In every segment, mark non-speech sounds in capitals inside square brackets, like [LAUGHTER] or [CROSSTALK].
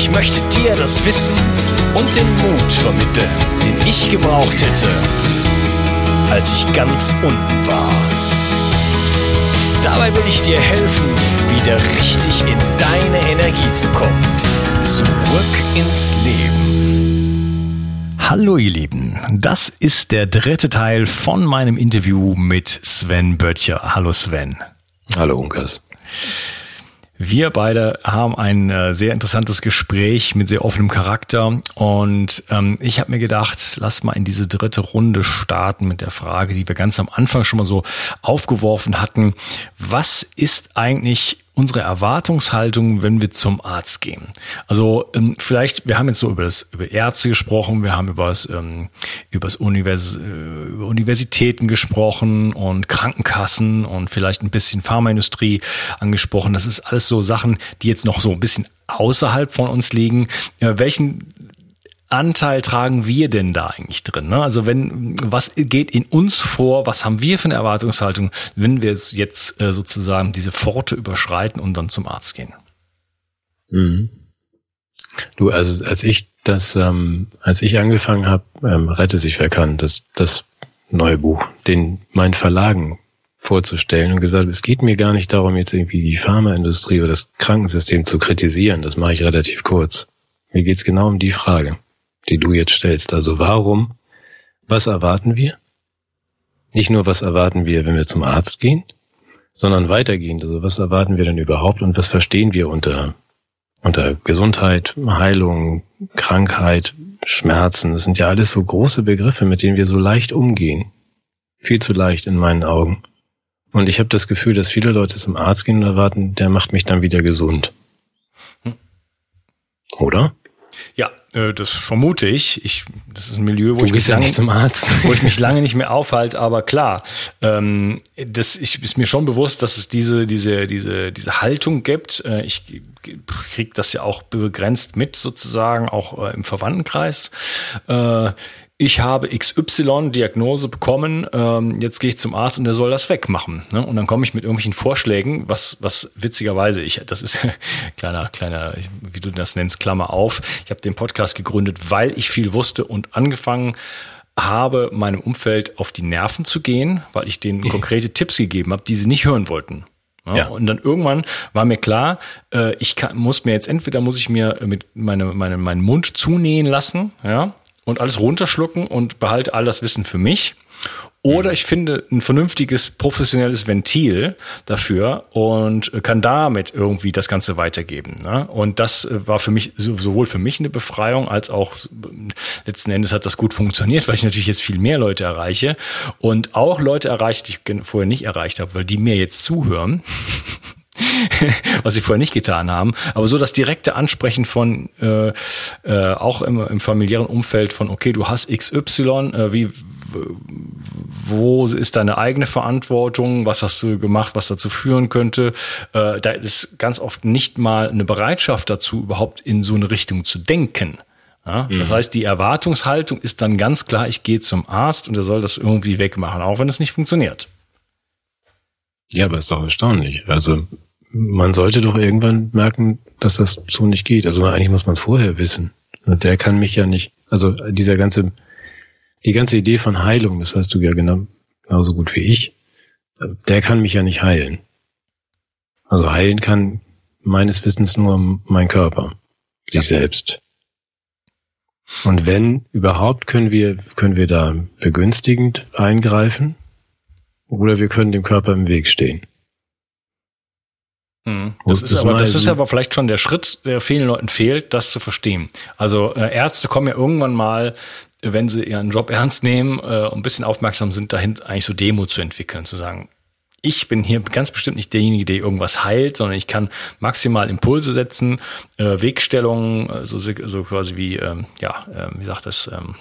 Ich möchte dir das Wissen und den Mut vermitteln, den ich gebraucht hätte, als ich ganz unten war. Dabei will ich dir helfen, wieder richtig in deine Energie zu kommen. Zurück ins Leben. Hallo ihr Lieben, das ist der dritte Teil von meinem Interview mit Sven Böttcher. Hallo Sven. Hallo Unkas. Wir beide haben ein äh, sehr interessantes Gespräch mit sehr offenem Charakter und ähm, ich habe mir gedacht, lass mal in diese dritte Runde starten mit der Frage, die wir ganz am Anfang schon mal so aufgeworfen hatten. Was ist eigentlich unsere Erwartungshaltung, wenn wir zum Arzt gehen. Also ähm, vielleicht, wir haben jetzt so über das über Ärzte gesprochen, wir haben über das, ähm, das Univers äh, über Universitäten gesprochen und Krankenkassen und vielleicht ein bisschen Pharmaindustrie angesprochen. Das ist alles so Sachen, die jetzt noch so ein bisschen außerhalb von uns liegen. Äh, welchen Anteil tragen wir denn da eigentlich drin? Ne? Also wenn, was geht in uns vor? Was haben wir für eine Erwartungshaltung, wenn wir jetzt äh, sozusagen diese Pforte überschreiten und dann zum Arzt gehen? Mhm. Du, also als ich das, ähm, als ich angefangen habe, ähm, rette sich wer kann, das, das neue Buch, den meinen Verlagen vorzustellen und gesagt, es geht mir gar nicht darum, jetzt irgendwie die Pharmaindustrie oder das Krankensystem zu kritisieren. Das mache ich relativ kurz. Mir geht's genau um die Frage die du jetzt stellst. Also warum, was erwarten wir? Nicht nur, was erwarten wir, wenn wir zum Arzt gehen, sondern weitergehend. Also was erwarten wir denn überhaupt und was verstehen wir unter, unter Gesundheit, Heilung, Krankheit, Schmerzen? Das sind ja alles so große Begriffe, mit denen wir so leicht umgehen. Viel zu leicht in meinen Augen. Und ich habe das Gefühl, dass viele Leute zum Arzt gehen und erwarten, der macht mich dann wieder gesund. Hm. Oder? Ja, äh, das vermute ich. ich. Das ist ein Milieu, wo ich, mich lange, [LAUGHS] wo ich mich lange nicht mehr aufhalte, aber klar, ähm, das ich, ist mir schon bewusst, dass es diese, diese, diese, diese Haltung gibt. Äh, ich kriege das ja auch begrenzt mit, sozusagen, auch äh, im Verwandtenkreis. Äh, ich habe XY-Diagnose bekommen, ähm, jetzt gehe ich zum Arzt und der soll das wegmachen. Ne? Und dann komme ich mit irgendwelchen Vorschlägen, was, was witzigerweise, ich, das ist [LAUGHS] kleiner, kleiner, wie du das nennst, Klammer auf. Ich habe den Podcast gegründet, weil ich viel wusste und angefangen habe, meinem Umfeld auf die Nerven zu gehen, weil ich denen mhm. konkrete Tipps gegeben habe, die sie nicht hören wollten. Ja, ja. Und dann irgendwann war mir klar, äh, ich kann, muss mir jetzt entweder muss ich mir mit meine, meine, meinen Mund zunähen lassen, ja, und alles runterschlucken und behalte all das Wissen für mich. Oder ich finde ein vernünftiges professionelles Ventil dafür und kann damit irgendwie das Ganze weitergeben. Ne? Und das äh, war für mich sowohl für mich eine Befreiung als auch letzten Endes hat das gut funktioniert, [LAUGHS] weil ich natürlich jetzt viel mehr Leute erreiche und auch Leute erreicht, die ich vorher nicht erreicht habe, weil die mir jetzt zuhören. [LAUGHS] [LAUGHS] was sie vorher nicht getan haben. Aber so das direkte Ansprechen von äh, äh, auch im, im familiären Umfeld von, okay, du hast XY, äh, wie wo ist deine eigene Verantwortung, was hast du gemacht, was dazu führen könnte. Äh, da ist ganz oft nicht mal eine Bereitschaft dazu, überhaupt in so eine Richtung zu denken. Ja, mhm. Das heißt, die Erwartungshaltung ist dann ganz klar, ich gehe zum Arzt und er soll das irgendwie wegmachen, auch wenn es nicht funktioniert. Ja, aber ist doch erstaunlich. Also man sollte doch irgendwann merken, dass das so nicht geht. Also eigentlich muss man es vorher wissen. Der kann mich ja nicht, also dieser ganze, die ganze Idee von Heilung, das weißt du ja genau, genauso gut wie ich, der kann mich ja nicht heilen. Also heilen kann meines Wissens nur mein Körper, sich ja. selbst. Und wenn überhaupt können wir, können wir da begünstigend eingreifen oder wir können dem Körper im Weg stehen. Mhm. Das, ist, aber, das ist aber vielleicht schon der Schritt, der vielen Leuten fehlt, das zu verstehen. Also äh, Ärzte kommen ja irgendwann mal, wenn sie ihren Job ernst nehmen äh, und ein bisschen aufmerksam sind, dahin eigentlich so Demo zu entwickeln, zu sagen, ich bin hier ganz bestimmt nicht derjenige, der irgendwas heilt, sondern ich kann maximal Impulse setzen, äh, Wegstellungen, äh, so, so quasi wie, ähm, ja, äh, wie sagt das, ähm,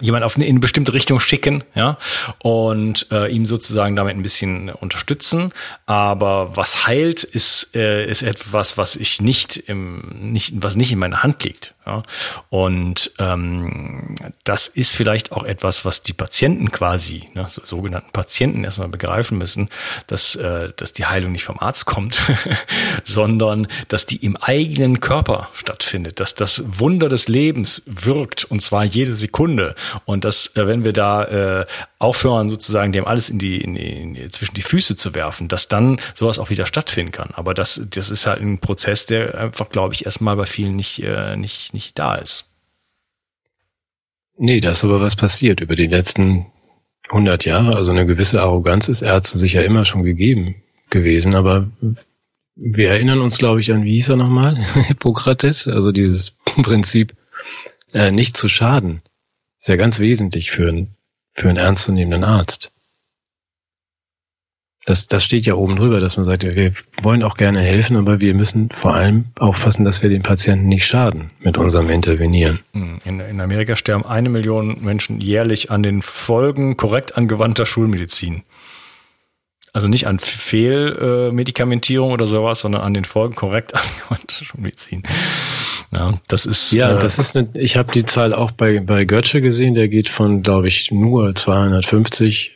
jemand auf eine, in eine bestimmte Richtung schicken, ja, und äh, ihm sozusagen damit ein bisschen unterstützen. Aber was heilt, ist, äh, ist etwas, was ich nicht im, nicht, was nicht in meiner Hand liegt. Ja? Und ähm, das ist vielleicht auch etwas, was die Patienten quasi, ne, so, sogenannten Patienten erstmal begreifen müssen, dass, äh, dass die Heilung nicht vom Arzt kommt, [LAUGHS] sondern dass die im eigenen Körper stattfindet, dass das Wunder des Lebens wirkt und zwar jede Sekunde. Und dass, äh, wenn wir da äh, aufhören, sozusagen dem alles in die, in die, in die, zwischen die Füße zu werfen, dass dann sowas auch wieder stattfinden kann. Aber das, das ist halt ein Prozess, der einfach, glaube ich, erstmal bei vielen nicht, äh, nicht, nicht da ist. Nee, da ist aber was passiert über die letzten 100 Jahre. Also eine gewisse Arroganz ist Ärzte sicher immer schon gegeben gewesen, aber wir erinnern uns, glaube ich, an, wie hieß er nochmal? [LAUGHS] Hippokrates, also dieses Prinzip, äh, nicht zu schaden. Ist ja ganz wesentlich für, ein, für einen ernstzunehmenden Arzt. Das, das steht ja oben drüber, dass man sagt, wir wollen auch gerne helfen, aber wir müssen vor allem aufpassen, dass wir den Patienten nicht schaden mit unserem Intervenieren. Hm, in, in Amerika sterben eine Million Menschen jährlich an den Folgen korrekt angewandter Schulmedizin. Also nicht an Fehlmedikamentierung oder sowas, sondern an den Folgen korrekt [LAUGHS] angewandter Schulmedizin. Ja, das ist. Ja, äh, das ist eine, ich habe die Zahl auch bei, bei Götze gesehen, der geht von, glaube ich, nur 250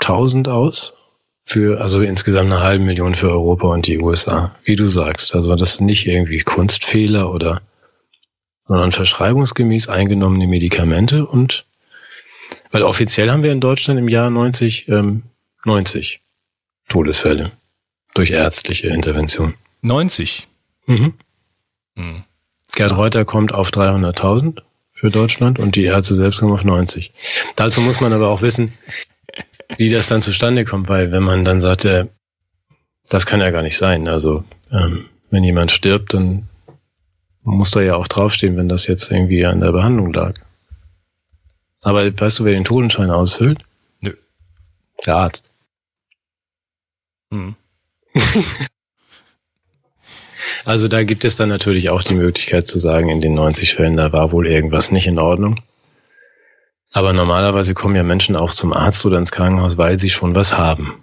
1000 aus für, also insgesamt eine halbe Million für Europa und die USA, wie du sagst. Also das sind nicht irgendwie Kunstfehler oder, sondern verschreibungsgemäß eingenommene Medikamente und, weil offiziell haben wir in Deutschland im Jahr 90, ähm, 90 Todesfälle durch ärztliche Intervention. 90? Mhm. Hm. Gerd Reuter kommt auf 300.000 für Deutschland und die Ärzte selbst kommen auf 90. Dazu muss man aber auch wissen, wie das dann zustande kommt, weil wenn man dann sagt, äh, das kann ja gar nicht sein. Also ähm, wenn jemand stirbt, dann muss da ja auch draufstehen, wenn das jetzt irgendwie an der Behandlung lag. Aber weißt du, wer den Totenschein ausfüllt? Nö. Der Arzt. Hm. [LAUGHS] also da gibt es dann natürlich auch die Möglichkeit zu sagen, in den 90 Fällen, da war wohl irgendwas nicht in Ordnung. Aber normalerweise kommen ja Menschen auch zum Arzt oder ins Krankenhaus, weil sie schon was haben.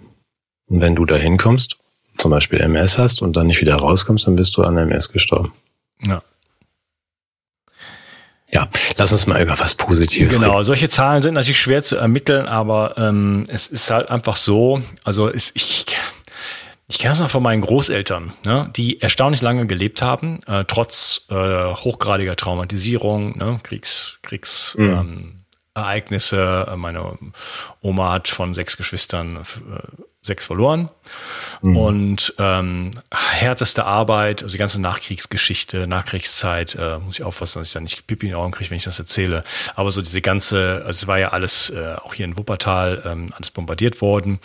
Und wenn du da hinkommst, zum Beispiel MS hast und dann nicht wieder rauskommst, dann bist du an MS gestorben. Ja. Ja, lass uns mal über was Positives Genau, reden. solche Zahlen sind natürlich schwer zu ermitteln, aber ähm, es ist halt einfach so, also es, ich, ich kenne es noch von meinen Großeltern, ne, die erstaunlich lange gelebt haben, äh, trotz äh, hochgradiger Traumatisierung, ne, Kriegs, Kriegs mhm. ähm, Ereignisse. Meine Oma hat von sechs Geschwistern sechs verloren. Mhm. Und ähm, härteste Arbeit, also die ganze Nachkriegsgeschichte, Nachkriegszeit, äh, muss ich aufpassen, dass ich da nicht Pipi in die Augen kriege, wenn ich das erzähle. Aber so diese ganze, also es war ja alles äh, auch hier in Wuppertal, ähm, alles bombardiert worden.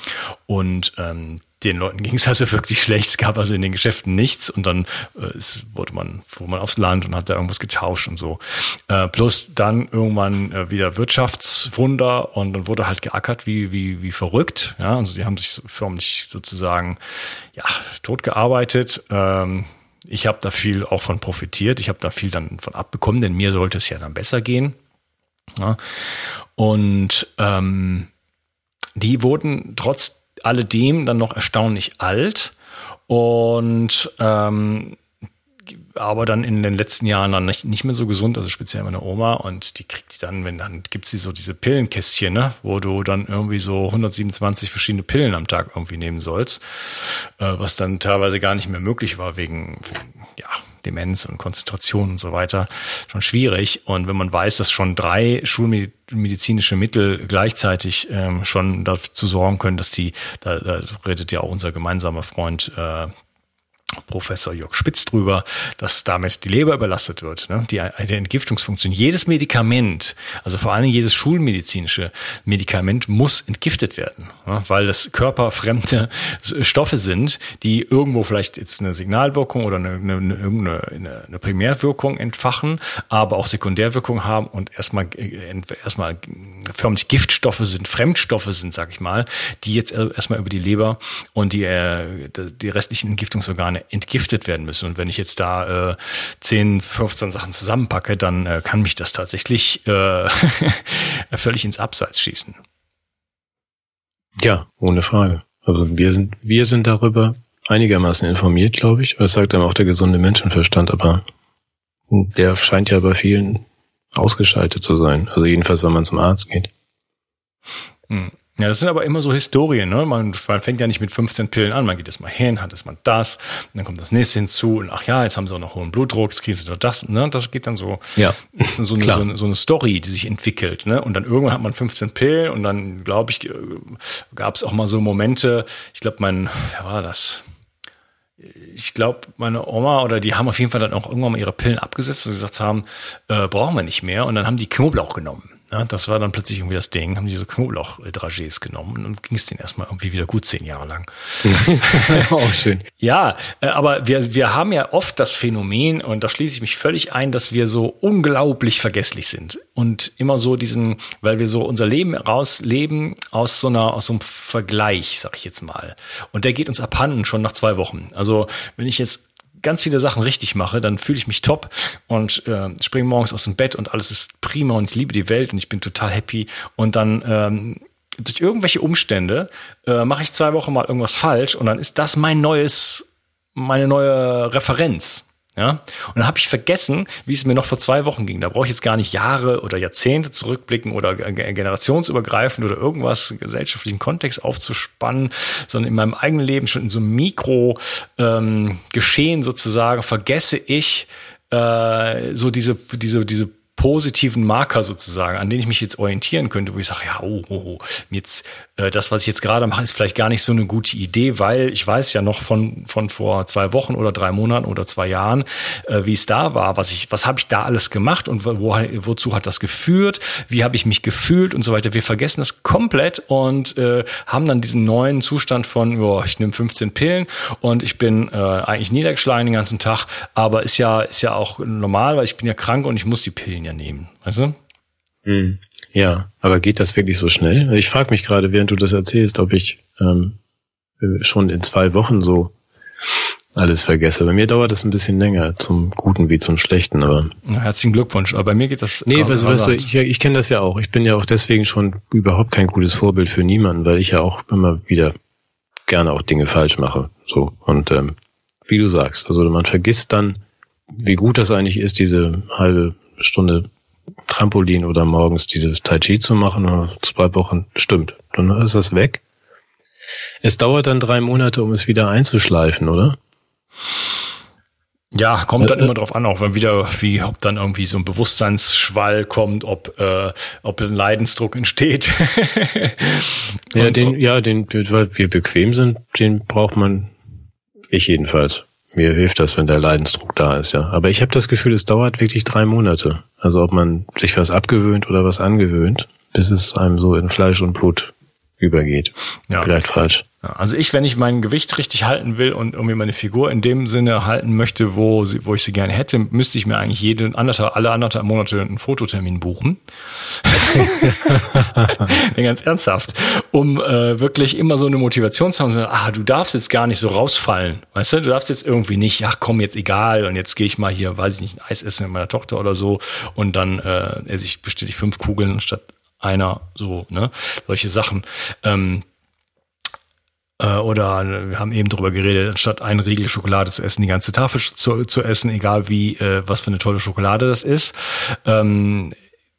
Und ähm, den Leuten ging es also wirklich schlecht. Es gab also in den Geschäften nichts und dann äh, ist, wurde man, fuhr man aufs Land und hat da irgendwas getauscht und so. Äh, plus dann irgendwann äh, wieder Wirtschaftswunder und dann wurde halt geackert wie, wie, wie verrückt. Ja, also die haben sich förmlich sozusagen ja, tot gearbeitet. Ähm, ich habe da viel auch von profitiert. Ich habe da viel dann von abbekommen, denn mir sollte es ja dann besser gehen. Ja. Und ähm, die wurden trotz alledem dann noch erstaunlich alt und ähm, aber dann in den letzten Jahren dann nicht, nicht mehr so gesund, also speziell meine Oma und die kriegt dann, wenn dann gibt sie so diese Pillenkästchen, ne, wo du dann irgendwie so 127 verschiedene Pillen am Tag irgendwie nehmen sollst, äh, was dann teilweise gar nicht mehr möglich war wegen, ja, Demenz und Konzentration und so weiter, schon schwierig. Und wenn man weiß, dass schon drei schulmedizinische Mittel gleichzeitig ähm, schon dazu sorgen können, dass die, da, da redet ja auch unser gemeinsamer Freund äh, Professor Jörg Spitz drüber, dass damit die Leber überlastet wird, ne? die, die Entgiftungsfunktion. Jedes Medikament, also vor allem jedes schulmedizinische Medikament muss entgiftet werden, ne? weil das körperfremde Stoffe sind, die irgendwo vielleicht jetzt eine Signalwirkung oder eine, eine, eine, eine Primärwirkung entfachen, aber auch Sekundärwirkung haben und erstmal erstmal förmlich Giftstoffe sind, Fremdstoffe sind, sag ich mal, die jetzt erstmal über die Leber und die, äh, die restlichen Entgiftungsorgane entgiftet werden müssen. Und wenn ich jetzt da äh, 10, 15 Sachen zusammenpacke, dann äh, kann mich das tatsächlich äh, [LAUGHS] völlig ins Abseits schießen. Ja, ohne Frage. Also wir sind, wir sind darüber einigermaßen informiert, glaube ich. Das sagt dann auch der gesunde Menschenverstand, aber der scheint ja bei vielen ausgeschaltet zu sein. Also jedenfalls, wenn man zum Arzt geht. Hm. Ja, das sind aber immer so Historien. Ne? Man, man fängt ja nicht mit 15 Pillen an. Man geht jetzt mal hin, hat jetzt mal das, und dann kommt das nächste hinzu und ach ja, jetzt haben sie auch noch hohen Blutdruck, jetzt kriegen sie doch das. Ne? Das geht dann so. Ja. Das ist so eine, so, eine, so eine Story, die sich entwickelt. Ne? Und dann irgendwann hat man 15 Pillen und dann, glaube ich, gab es auch mal so Momente. Ich glaube, mein, ja, war das? ich glaube, meine Oma oder die haben auf jeden Fall dann auch irgendwann mal ihre Pillen abgesetzt, sie gesagt haben, äh, brauchen wir nicht mehr. Und dann haben die Knoblauch genommen. Ja, das war dann plötzlich irgendwie das Ding, haben die so Knoblauch-Dragés genommen und ging es denen erstmal irgendwie wieder gut zehn Jahre lang. [LAUGHS] Auch schön. Ja, äh, aber wir, wir haben ja oft das Phänomen, und da schließe ich mich völlig ein, dass wir so unglaublich vergesslich sind und immer so diesen, weil wir so unser Leben rausleben aus so einer, aus so einem Vergleich, sag ich jetzt mal. Und der geht uns abhanden schon nach zwei Wochen. Also wenn ich jetzt ganz viele Sachen richtig mache, dann fühle ich mich top und äh, springe morgens aus dem Bett und alles ist prima und ich liebe die Welt und ich bin total happy. Und dann ähm, durch irgendwelche Umstände äh, mache ich zwei Wochen mal irgendwas falsch und dann ist das mein neues, meine neue Referenz. Ja? Und dann habe ich vergessen, wie es mir noch vor zwei Wochen ging. Da brauche ich jetzt gar nicht Jahre oder Jahrzehnte zurückblicken oder generationsübergreifend oder irgendwas gesellschaftlichen Kontext aufzuspannen, sondern in meinem eigenen Leben schon in so einem Mikro-Geschehen ähm, sozusagen vergesse ich äh, so diese, diese, diese positiven Marker sozusagen, an denen ich mich jetzt orientieren könnte, wo ich sage, ja, oh, oh, oh jetzt äh, das, was ich jetzt gerade mache, ist vielleicht gar nicht so eine gute Idee, weil ich weiß ja noch von von vor zwei Wochen oder drei Monaten oder zwei Jahren, äh, wie es da war, was ich, was habe ich da alles gemacht und wo, wozu hat das geführt, wie habe ich mich gefühlt und so weiter. Wir vergessen das komplett und äh, haben dann diesen neuen Zustand von, oh, ich nehme 15 Pillen und ich bin äh, eigentlich niedergeschlagen den ganzen Tag, aber ist ja ist ja auch normal, weil ich bin ja krank und ich muss die Pillen ja nehmen. Weißt du? Hm. Ja, aber geht das wirklich so schnell? Ich frage mich gerade, während du das erzählst, ob ich ähm, schon in zwei Wochen so alles vergesse. Bei mir dauert das ein bisschen länger, zum Guten wie zum Schlechten, aber. Herzlichen Glückwunsch, aber bei mir geht das. Nee, weißt du, ich, ich kenne das ja auch. Ich bin ja auch deswegen schon überhaupt kein gutes Vorbild für niemanden, weil ich ja auch immer wieder gerne auch Dinge falsch mache. So. Und ähm, wie du sagst, also man vergisst dann, wie gut das eigentlich ist, diese halbe Stunde Trampolin oder morgens diese Tai Chi zu machen, oder zwei Wochen, stimmt, dann ist das weg. Es dauert dann drei Monate, um es wieder einzuschleifen, oder? Ja, kommt dann immer drauf an, auch wenn wieder, wie, ob dann irgendwie so ein Bewusstseinsschwall kommt, ob, äh, ob ein Leidensdruck entsteht. ja, den, ja, den, weil wir bequem sind, den braucht man, ich jedenfalls. Mir hilft das, wenn der Leidensdruck da ist, ja. Aber ich habe das Gefühl, es dauert wirklich drei Monate. Also ob man sich was abgewöhnt oder was angewöhnt, bis es einem so in Fleisch und Blut übergeht. Ja. Vielleicht falsch. Also ich, wenn ich mein Gewicht richtig halten will und irgendwie meine Figur in dem Sinne halten möchte, wo, sie, wo ich sie gerne hätte, müsste ich mir eigentlich jede anderthalb, alle anderthalb Monate einen Fototermin buchen. [LAUGHS] nee, ganz ernsthaft. Um äh, wirklich immer so eine Motivation zu haben, so, ah, du darfst jetzt gar nicht so rausfallen. Weißt du, du darfst jetzt irgendwie nicht, ach komm, jetzt egal und jetzt gehe ich mal hier, weiß ich nicht, ein Eis essen mit meiner Tochter oder so und dann äh, esse ich ich fünf Kugeln statt einer, so, ne? Solche Sachen. Ähm, äh, oder wir haben eben darüber geredet, anstatt einen Riegel Schokolade zu essen, die ganze Tafel zu, zu essen, egal wie, äh, was für eine tolle Schokolade das ist. Ähm,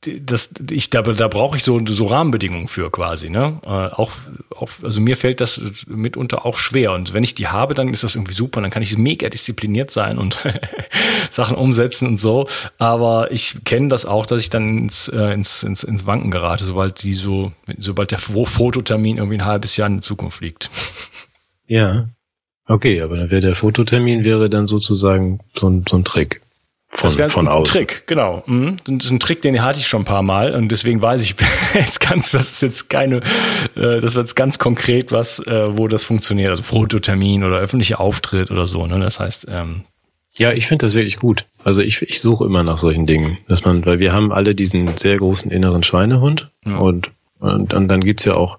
das, ich glaube, da brauche ich so, so Rahmenbedingungen für quasi, ne? Äh, auch, auch, also mir fällt das mitunter auch schwer. Und wenn ich die habe, dann ist das irgendwie super. Dann kann ich mega diszipliniert sein und [LAUGHS] Sachen umsetzen und so. Aber ich kenne das auch, dass ich dann ins, äh, ins, ins, ins Wanken gerate, sobald die so, sobald der Fototermin irgendwie ein halbes Jahr in die Zukunft liegt. Ja. Okay, aber dann wäre der Fototermin wäre dann sozusagen so ein, so ein Trick. Von, das wäre ein außen. Trick, genau. Mhm. Ein Trick, den hatte ich schon ein paar Mal und deswegen weiß ich [LAUGHS] jetzt ganz, das ist jetzt keine, äh, das wird jetzt ganz konkret was, äh, wo das funktioniert, also Fototermin oder öffentlicher Auftritt oder so. Ne? Das heißt, ähm, ja, ich finde das wirklich gut. Also ich, ich suche immer nach solchen Dingen, dass man, weil wir haben alle diesen sehr großen inneren Schweinehund ja. und, und, und dann gibt's ja auch,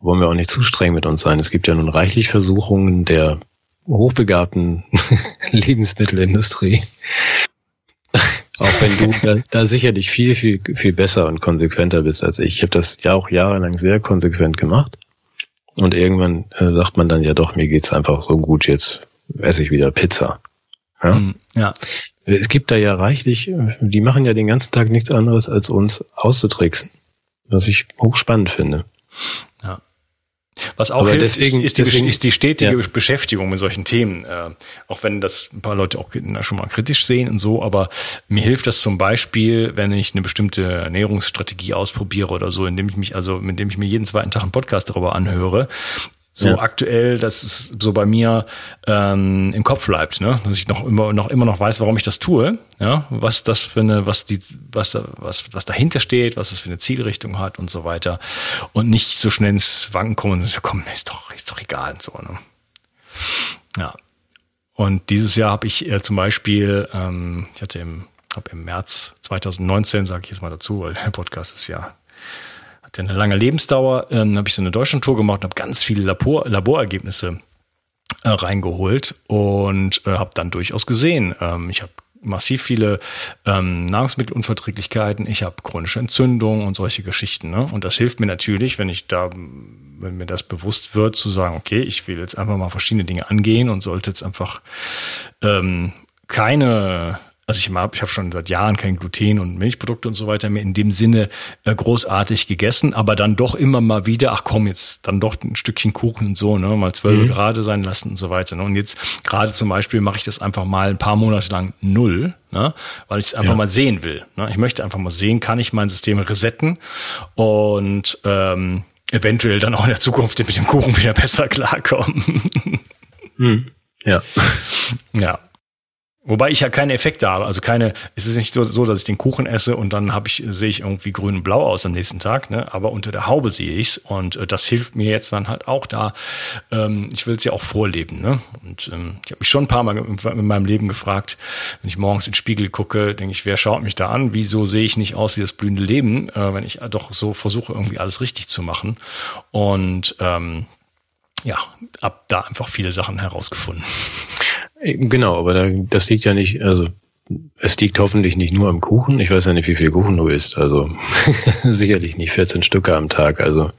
wollen wir auch nicht zu streng mit uns sein. Es gibt ja nun reichlich Versuchungen der hochbegabten [LAUGHS] Lebensmittelindustrie, auch wenn du da, da sicherlich viel, viel, viel besser und konsequenter bist als ich. Ich habe das ja auch jahrelang sehr konsequent gemacht. Und irgendwann äh, sagt man dann ja doch, mir geht's einfach so gut, jetzt esse ich wieder Pizza. Ja? Mm, ja. Es gibt da ja reichlich, die machen ja den ganzen Tag nichts anderes, als uns auszutricksen. Was ich hochspannend finde. Ja. Was auch hilft, deswegen, ist, die, deswegen, ist die stetige ja. Beschäftigung mit solchen Themen. Äh, auch wenn das ein paar Leute auch schon mal kritisch sehen und so. Aber mir hilft das zum Beispiel, wenn ich eine bestimmte Ernährungsstrategie ausprobiere oder so, indem ich mich, also indem ich mir jeden zweiten Tag einen Podcast darüber anhöre, so ja. aktuell, dass es so bei mir ähm, im Kopf bleibt, ne? dass ich noch immer noch immer noch weiß, warum ich das tue, ja, was das für eine, was die, was da, was was dahinter steht, was das für eine Zielrichtung hat und so weiter und nicht so schnell ins Wanken kommen und so, komm, ist doch ist doch egal und so, ne? Ja. Und dieses Jahr habe ich äh, zum Beispiel, ähm, ich hatte im, hab im März 2019, sage ich jetzt mal dazu, weil der Podcast ist ja hat ja eine lange Lebensdauer, ähm, habe ich so eine Deutschlandtour gemacht und habe ganz viele Labor Laborergebnisse äh, reingeholt und äh, habe dann durchaus gesehen, ähm, ich habe massiv viele ähm, Nahrungsmittelunverträglichkeiten, ich habe chronische Entzündungen und solche Geschichten. Ne? Und das hilft mir natürlich, wenn ich da, wenn mir das bewusst wird, zu sagen, okay, ich will jetzt einfach mal verschiedene Dinge angehen und sollte jetzt einfach ähm, keine also ich habe ich schon seit Jahren kein Gluten und Milchprodukte und so weiter mehr in dem Sinne äh, großartig gegessen, aber dann doch immer mal wieder, ach komm, jetzt dann doch ein Stückchen Kuchen und so, ne, mal zwölf mhm. Grad sein lassen und so weiter. Ne? Und jetzt gerade zum Beispiel mache ich das einfach mal ein paar Monate lang null, ne, weil ich es einfach ja. mal sehen will. Ne? Ich möchte einfach mal sehen, kann ich mein System resetten und ähm, eventuell dann auch in der Zukunft mit dem Kuchen wieder [LAUGHS] besser klarkommen. Mhm. Ja. Ja. Wobei ich ja keine Effekte habe, also keine, es ist nicht so, dass ich den Kuchen esse und dann habe ich, sehe ich irgendwie grün und blau aus am nächsten Tag, ne? aber unter der Haube sehe ich's und äh, das hilft mir jetzt dann halt auch da, ähm, ich will es ja auch vorleben. Ne? Und ähm, ich habe mich schon ein paar Mal in meinem Leben gefragt, wenn ich morgens in den Spiegel gucke, denke ich, wer schaut mich da an? Wieso sehe ich nicht aus wie das blühende Leben, äh, wenn ich doch so versuche, irgendwie alles richtig zu machen? Und ähm, ja, ab da einfach viele Sachen herausgefunden. [LAUGHS] Genau, aber da, das liegt ja nicht, also es liegt hoffentlich nicht nur am Kuchen. Ich weiß ja nicht, wie viel Kuchen du isst. Also [LAUGHS] sicherlich nicht 14 Stücke am Tag. Also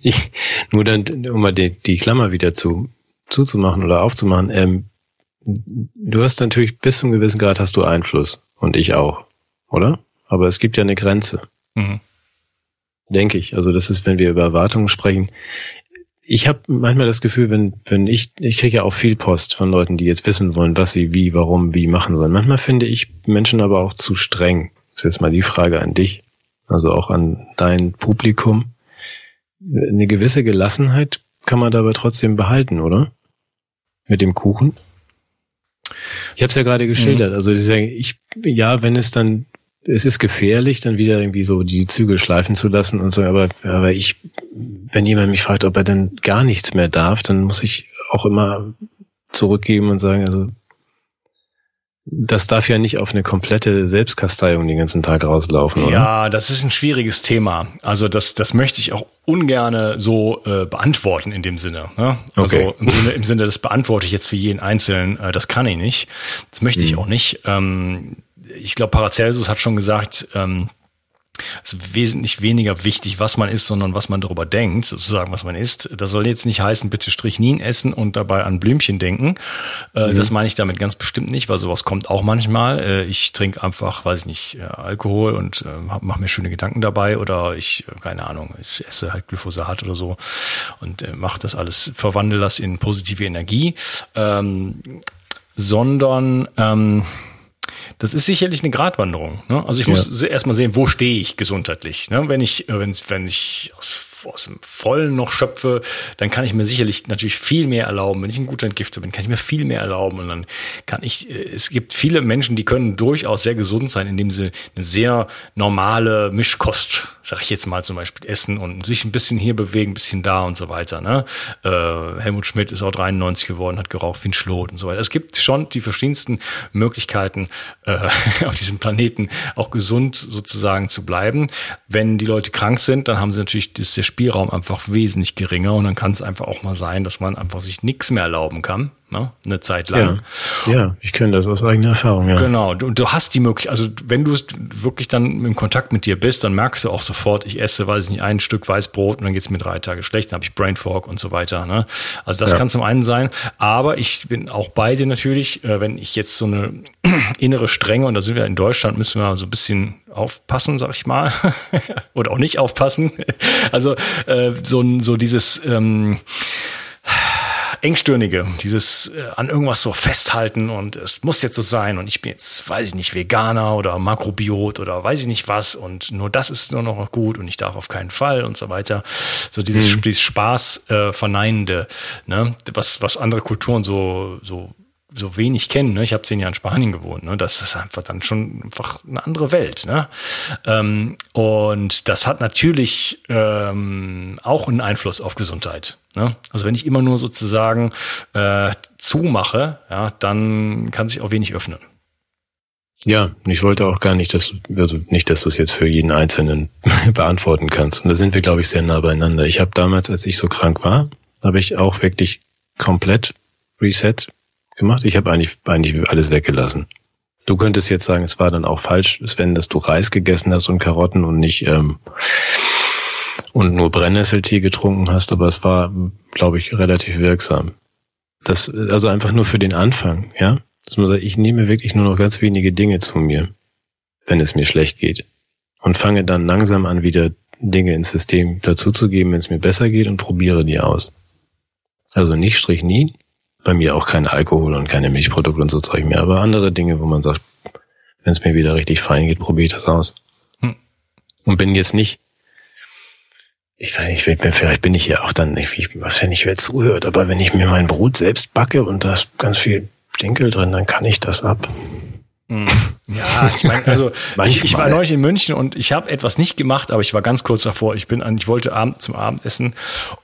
ich, nur dann, um mal die, die Klammer wieder zu, zuzumachen oder aufzumachen, ähm, du hast natürlich bis zum gewissen Grad hast du Einfluss. Und ich auch. Oder? Aber es gibt ja eine Grenze. Mhm. Denke ich. Also das ist, wenn wir über Erwartungen sprechen ich habe manchmal das Gefühl, wenn, wenn ich, ich kriege ja auch viel Post von Leuten, die jetzt wissen wollen, was sie wie, warum, wie machen sollen. Manchmal finde ich Menschen aber auch zu streng. Das ist jetzt mal die Frage an dich, also auch an dein Publikum. Eine gewisse Gelassenheit kann man dabei trotzdem behalten, oder? Mit dem Kuchen? Ich habe es ja gerade geschildert. Mhm. Also ich, ja, wenn es dann es ist gefährlich, dann wieder irgendwie so die Zügel schleifen zu lassen und so, aber, aber ich, wenn jemand mich fragt, ob er denn gar nichts mehr darf, dann muss ich auch immer zurückgeben und sagen, also das darf ja nicht auf eine komplette Selbstkasteiung den ganzen Tag rauslaufen, oder? Ja, das ist ein schwieriges Thema. Also das, das möchte ich auch ungerne so äh, beantworten in dem Sinne. Ne? Also okay. im, Sinne, im Sinne, das beantworte ich jetzt für jeden Einzelnen, äh, das kann ich nicht. Das möchte ich mhm. auch nicht. Ähm, ich glaube, Paracelsus hat schon gesagt, ähm, es ist wesentlich weniger wichtig, was man isst, sondern was man darüber denkt, sozusagen, was man isst. Das soll jetzt nicht heißen, bitte Strichnin essen und dabei an Blümchen denken. Äh, mhm. Das meine ich damit ganz bestimmt nicht, weil sowas kommt auch manchmal. Äh, ich trinke einfach, weiß ich nicht, äh, Alkohol und mache mir schöne Gedanken dabei oder ich, keine Ahnung, ich esse halt Glyphosat oder so und mache das alles, verwandle das in positive Energie. Ähm, sondern ähm, das ist sicherlich eine Gratwanderung. Ne? Also ich ja. muss erstmal sehen, wo stehe ich gesundheitlich. Ne? Wenn ich, wenn, wenn ich aus aus dem Vollen noch schöpfe, dann kann ich mir sicherlich natürlich viel mehr erlauben. Wenn ich ein guter Entgifter bin, kann ich mir viel mehr erlauben. Und dann kann ich, äh, es gibt viele Menschen, die können durchaus sehr gesund sein, indem sie eine sehr normale Mischkost, sag ich jetzt mal zum Beispiel, essen und sich ein bisschen hier bewegen, ein bisschen da und so weiter. Ne? Äh, Helmut Schmidt ist auch 93 geworden, hat geraucht wie ein Schlot und so weiter. Es gibt schon die verschiedensten Möglichkeiten, äh, [LAUGHS] auf diesem Planeten auch gesund sozusagen zu bleiben. Wenn die Leute krank sind, dann haben sie natürlich das sehr Spielraum einfach wesentlich geringer und dann kann es einfach auch mal sein, dass man einfach sich nichts mehr erlauben kann, ne? eine Zeit lang. Ja, ja ich kenne das aus eigener Erfahrung. Ja. Genau, du, du hast die Möglichkeit, also wenn du wirklich dann im Kontakt mit dir bist, dann merkst du auch sofort, ich esse, weiß ich nicht, ein Stück Weißbrot und dann geht es mir drei Tage schlecht, dann habe ich Brain Fog und so weiter. Ne? Also das ja. kann zum einen sein, aber ich bin auch bei dir natürlich, äh, wenn ich jetzt so eine [CLEARS THROAT] innere Strenge, und da sind wir in Deutschland, müssen wir so ein bisschen aufpassen, sag ich mal, [LAUGHS] oder auch nicht aufpassen. [LAUGHS] Also äh, so, so dieses ähm, engstirnige, dieses äh, an irgendwas so festhalten und es muss jetzt so sein und ich bin jetzt, weiß ich nicht, Veganer oder Makrobiot oder weiß ich nicht was und nur das ist nur noch gut und ich darf auf keinen Fall und so weiter. So dieses, mhm. dieses Spaß äh, verneinende, ne, was was andere Kulturen so so so wenig kennen. Ne? Ich habe zehn Jahre in Spanien gewohnt. Ne? Das ist einfach dann schon einfach eine andere Welt. Ne? Ähm, und das hat natürlich ähm, auch einen Einfluss auf Gesundheit. Ne? Also wenn ich immer nur sozusagen äh, zumache, ja, dann kann sich auch wenig öffnen. Ja, ich wollte auch gar nicht, dass also nicht, dass du es jetzt für jeden Einzelnen [LAUGHS] beantworten kannst. Und da sind wir, glaube ich, sehr nah beieinander. Ich habe damals, als ich so krank war, habe ich auch wirklich komplett Reset gemacht. Ich habe eigentlich, eigentlich alles weggelassen. Du könntest jetzt sagen, es war dann auch falsch, Sven, dass du Reis gegessen hast und Karotten und nicht ähm, und nur Brennnesseltee getrunken hast, aber es war, glaube ich, relativ wirksam. Das also einfach nur für den Anfang, ja. Dass man sagt, ich nehme wirklich nur noch ganz wenige Dinge zu mir, wenn es mir schlecht geht. Und fange dann langsam an, wieder Dinge ins System dazuzugeben, wenn es mir besser geht und probiere die aus. Also nicht Strich nie, bei mir auch kein Alkohol und keine Milchprodukte und so Zeug mehr, aber andere Dinge, wo man sagt, wenn es mir wieder richtig fein geht, probiere ich das aus. Hm. Und bin jetzt nicht, ich weiß nicht, vielleicht bin ich ja auch dann nicht, was wenn ich wer zuhört, aber wenn ich mir mein Brot selbst backe und da ist ganz viel Stinkel drin, dann kann ich das ab. Hm. Ja, ich meine, also [LAUGHS] ich, ich, war neulich in München und ich habe etwas nicht gemacht, aber ich war ganz kurz davor. Ich bin an, ich wollte Abend zum Abendessen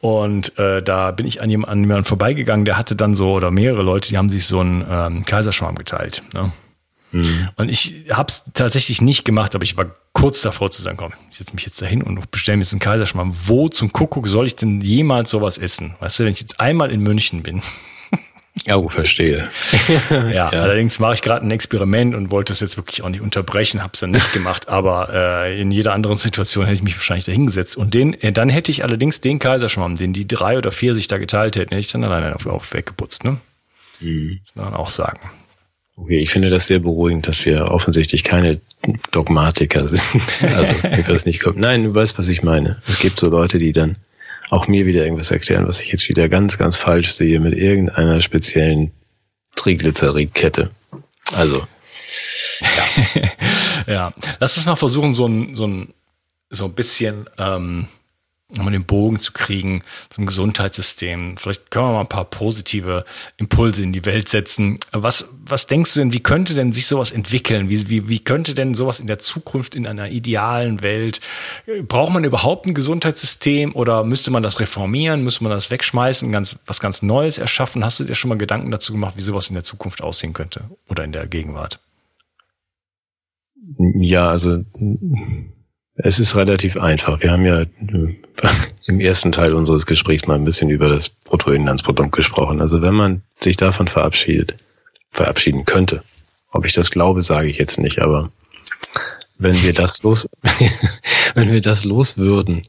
und äh, da bin ich an jemandem, an jemandem vorbeigegangen, der hatte dann so oder mehrere Leute, die haben sich so einen ähm, Kaiserschmarrn geteilt. Ne? Mhm. Und ich habe es tatsächlich nicht gemacht, aber ich war kurz davor zu sagen, komm, ich setze mich jetzt dahin und bestelle mir jetzt einen Kaiserschmarrn. Wo zum Kuckuck soll ich denn jemals sowas essen? Weißt du, wenn ich jetzt einmal in München bin Oh, verstehe. [LAUGHS] ja, ja, allerdings mache ich gerade ein Experiment und wollte es jetzt wirklich auch nicht unterbrechen, habe es dann nicht gemacht, aber äh, in jeder anderen Situation hätte ich mich wahrscheinlich da hingesetzt. Und den, äh, dann hätte ich allerdings den Kaiserschwamm, den die drei oder vier sich da geteilt hätten, hätte ich dann alleine auf, auf weggeputzt, ne? Mhm. Das kann man auch sagen. Okay, ich finde das sehr beruhigend, dass wir offensichtlich keine Dogmatiker sind. [LAUGHS] Also, ich weiß nicht kommt. Nein, du weißt, was ich meine. Es gibt so Leute, die dann auch mir wieder irgendwas erklären, was ich jetzt wieder ganz, ganz falsch sehe mit irgendeiner speziellen Triglyceridkette. Also, ja. [LAUGHS] ja, lass uns mal versuchen, so ein, so ein, so ein bisschen ähm, um den Bogen zu kriegen zum Gesundheitssystem. Vielleicht können wir mal ein paar positive Impulse in die Welt setzen. Was, was denkst du denn, wie könnte denn sich sowas entwickeln? Wie, wie, wie könnte denn sowas in der Zukunft in einer idealen Welt? Braucht man überhaupt ein Gesundheitssystem oder müsste man das reformieren? Müsste man das wegschmeißen, ganz, was ganz Neues erschaffen? Hast du dir schon mal Gedanken dazu gemacht, wie sowas in der Zukunft aussehen könnte oder in der Gegenwart? Ja, also es ist relativ einfach. Wir haben ja im ersten Teil unseres Gesprächs mal ein bisschen über das Bruttoinlandsprodukt gesprochen. Also wenn man sich davon verabschiedet, verabschieden könnte, ob ich das glaube, sage ich jetzt nicht, aber wenn wir das los, [LAUGHS] wenn wir das los würden,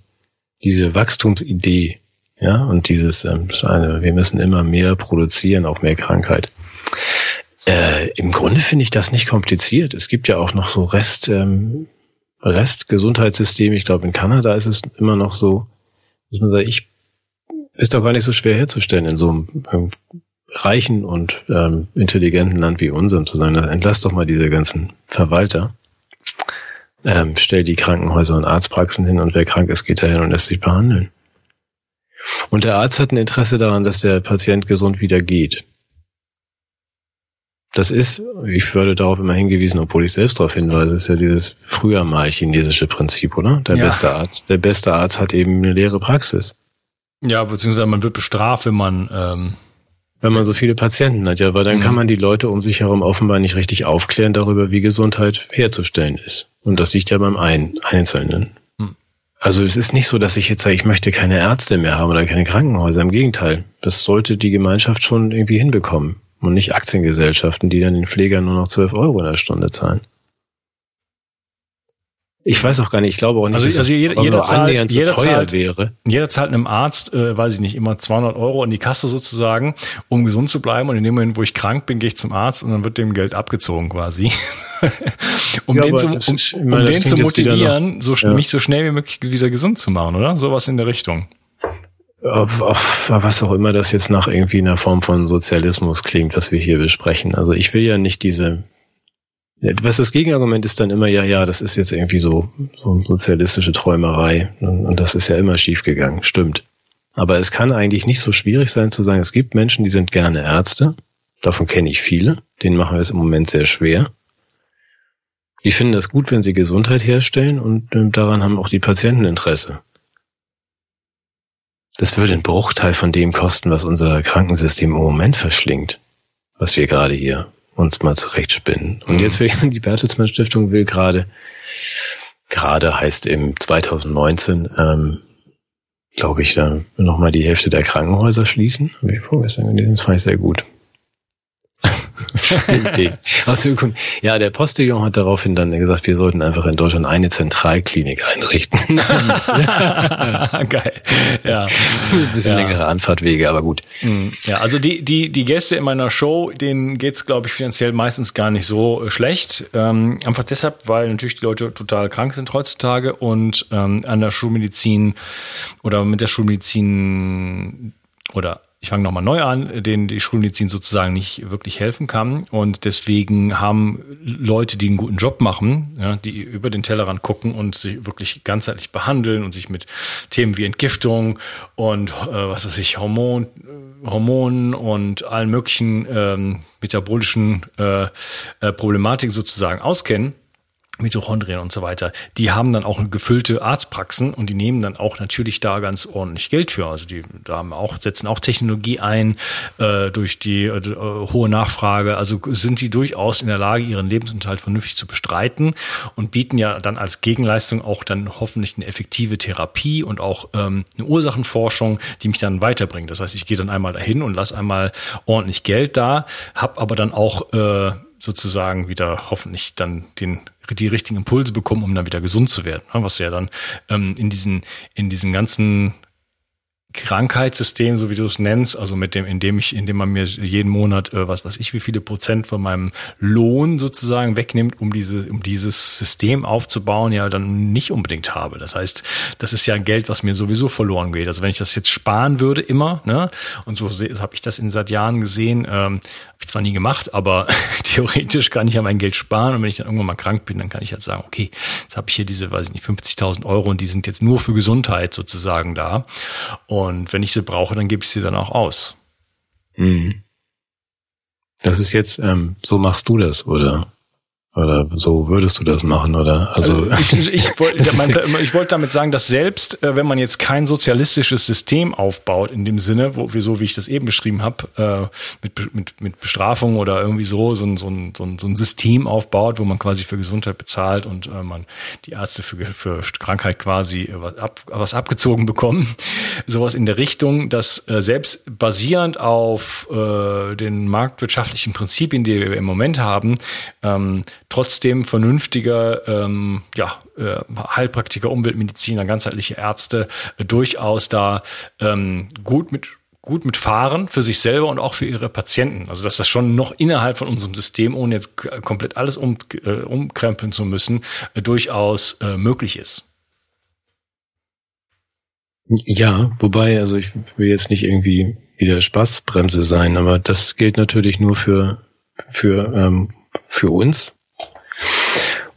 diese Wachstumsidee, ja, und dieses, ähm, wir müssen immer mehr produzieren, auch mehr Krankheit. Äh, Im Grunde finde ich das nicht kompliziert. Es gibt ja auch noch so Rest, ähm, Restgesundheitssystem, ich glaube in Kanada ist es immer noch so, dass man sagt, ich ist doch gar nicht so schwer herzustellen in so einem ähm, reichen und ähm, intelligenten Land wie unserem zu sein. Entlass doch mal diese ganzen Verwalter. Ähm, stell die Krankenhäuser und Arztpraxen hin und wer krank ist, geht dahin und lässt sich behandeln. Und der Arzt hat ein Interesse daran, dass der Patient gesund wieder geht. Das ist, ich würde darauf immer hingewiesen, obwohl ich selbst darauf hinweise, ist ja dieses früher mal chinesische Prinzip, oder? Der ja. beste Arzt, der beste Arzt hat eben eine leere Praxis. Ja, beziehungsweise man wird bestraft, wenn man ähm wenn man so viele Patienten hat, ja, weil dann mhm. kann man die Leute um sich herum offenbar nicht richtig aufklären darüber, wie Gesundheit herzustellen ist. Und das liegt ja beim einen Einzelnen. Mhm. Also es ist nicht so, dass ich jetzt sage, ich möchte keine Ärzte mehr haben oder keine Krankenhäuser. Im Gegenteil. Das sollte die Gemeinschaft schon irgendwie hinbekommen und nicht Aktiengesellschaften, die dann den Pflegern nur noch 12 Euro in der Stunde zahlen. Ich weiß auch gar nicht, ich glaube auch nicht, also, dass also jeder, jeder zahlt, jeder so zahlt, wäre. Jeder zahlt einem Arzt, äh, weiß ich nicht, immer 200 Euro in die Kasse sozusagen, um gesund zu bleiben. Und in dem Moment, wo ich krank bin, gehe ich zum Arzt und dann wird dem Geld abgezogen quasi. [LAUGHS] um ja, den, zu, um, um den zu motivieren, so, ja. mich so schnell wie möglich wieder gesund zu machen, oder? Sowas in der Richtung was auch immer das jetzt nach irgendwie einer Form von Sozialismus klingt, was wir hier besprechen. Also ich will ja nicht diese, was das Gegenargument ist dann immer, ja, ja, das ist jetzt irgendwie so, so eine sozialistische Träumerei und das ist ja immer schiefgegangen, stimmt. Aber es kann eigentlich nicht so schwierig sein zu sagen, es gibt Menschen, die sind gerne Ärzte, davon kenne ich viele, denen machen wir es im Moment sehr schwer. Die finden das gut, wenn sie Gesundheit herstellen und äh, daran haben auch die Patienten Interesse das würde einen Bruchteil von dem kosten, was unser Krankensystem im Moment verschlingt, was wir gerade hier uns mal zurechtspinnen. Und mhm. jetzt will [LAUGHS] die Bertelsmann Stiftung will gerade, gerade heißt im 2019, ähm, glaube ich, dann nochmal die Hälfte der Krankenhäuser schließen. Ich vorgestern gelesen, das fand ich sehr gut. Aus ja, der Postillon hat daraufhin dann gesagt, wir sollten einfach in Deutschland eine Zentralklinik einrichten. [LAUGHS] Geil. Ja. Ein bisschen ja. längere Anfahrtwege, aber gut. Hm. Ja, also die, die, die Gäste in meiner Show, denen geht's, glaube ich, finanziell meistens gar nicht so äh, schlecht. Ähm, einfach deshalb, weil natürlich die Leute total krank sind heutzutage und ähm, an der Schulmedizin oder mit der Schulmedizin oder ich fange nochmal neu an, denen die Schulmedizin sozusagen nicht wirklich helfen kann. Und deswegen haben Leute, die einen guten Job machen, ja, die über den Tellerrand gucken und sich wirklich ganzheitlich behandeln und sich mit Themen wie Entgiftung und äh, was weiß ich, Hormon, Hormonen und allen möglichen ähm, metabolischen äh, äh, Problematiken sozusagen auskennen, Mitochondrien und so weiter, die haben dann auch gefüllte Arztpraxen und die nehmen dann auch natürlich da ganz ordentlich Geld für. Also die da haben auch, setzen auch Technologie ein äh, durch die äh, hohe Nachfrage. Also sind die durchaus in der Lage, ihren Lebensunterhalt vernünftig zu bestreiten und bieten ja dann als Gegenleistung auch dann hoffentlich eine effektive Therapie und auch ähm, eine Ursachenforschung, die mich dann weiterbringt. Das heißt, ich gehe dann einmal dahin und lasse einmal ordentlich Geld da, habe aber dann auch äh, sozusagen wieder hoffentlich dann den die richtigen Impulse bekommen, um dann wieder gesund zu werden. Was ja dann ähm, in diesen, in diesen ganzen Krankheitssystem, so wie du es nennst, also mit dem, indem ich, indem man mir jeden Monat, äh, was weiß ich, wie viele Prozent von meinem Lohn sozusagen wegnimmt, um diese, um dieses System aufzubauen, ja dann nicht unbedingt habe. Das heißt, das ist ja Geld, was mir sowieso verloren geht. Also wenn ich das jetzt sparen würde immer, ne, und so habe ich das in seit Jahren gesehen, ähm, habe ich zwar nie gemacht, aber [LAUGHS] theoretisch kann ich ja mein Geld sparen und wenn ich dann irgendwann mal krank bin, dann kann ich halt sagen, okay, jetzt habe ich hier diese, weiß ich nicht, 50.000 Euro und die sind jetzt nur für Gesundheit sozusagen da. Und wenn ich sie brauche, dann gebe ich sie dann auch aus. Mhm. Das ist jetzt, ähm, so machst du das, oder? Oder so würdest du das machen, oder? Also, also ich, ich, wollte, [LAUGHS] ich wollte damit sagen, dass selbst äh, wenn man jetzt kein sozialistisches System aufbaut, in dem Sinne, wo wir so wie ich das eben beschrieben habe, äh, mit, mit, mit Bestrafung oder irgendwie so, so ein, so, ein, so, ein, System aufbaut, wo man quasi für Gesundheit bezahlt und äh, man die Ärzte für, für Krankheit quasi was, ab, was abgezogen bekommen. [LAUGHS] Sowas in der Richtung, dass selbst basierend auf den marktwirtschaftlichen Prinzipien, die wir im Moment haben, ähm, trotzdem vernünftiger ähm, ja, äh, Heilpraktiker, Umweltmediziner, ganzheitliche Ärzte äh, durchaus da ähm, gut mit gut mitfahren für sich selber und auch für ihre Patienten. Also dass das schon noch innerhalb von unserem System, ohne jetzt komplett alles um, äh, umkrempeln zu müssen, äh, durchaus äh, möglich ist. Ja, wobei, also ich will jetzt nicht irgendwie wieder Spaßbremse sein, aber das gilt natürlich nur für für ähm, für uns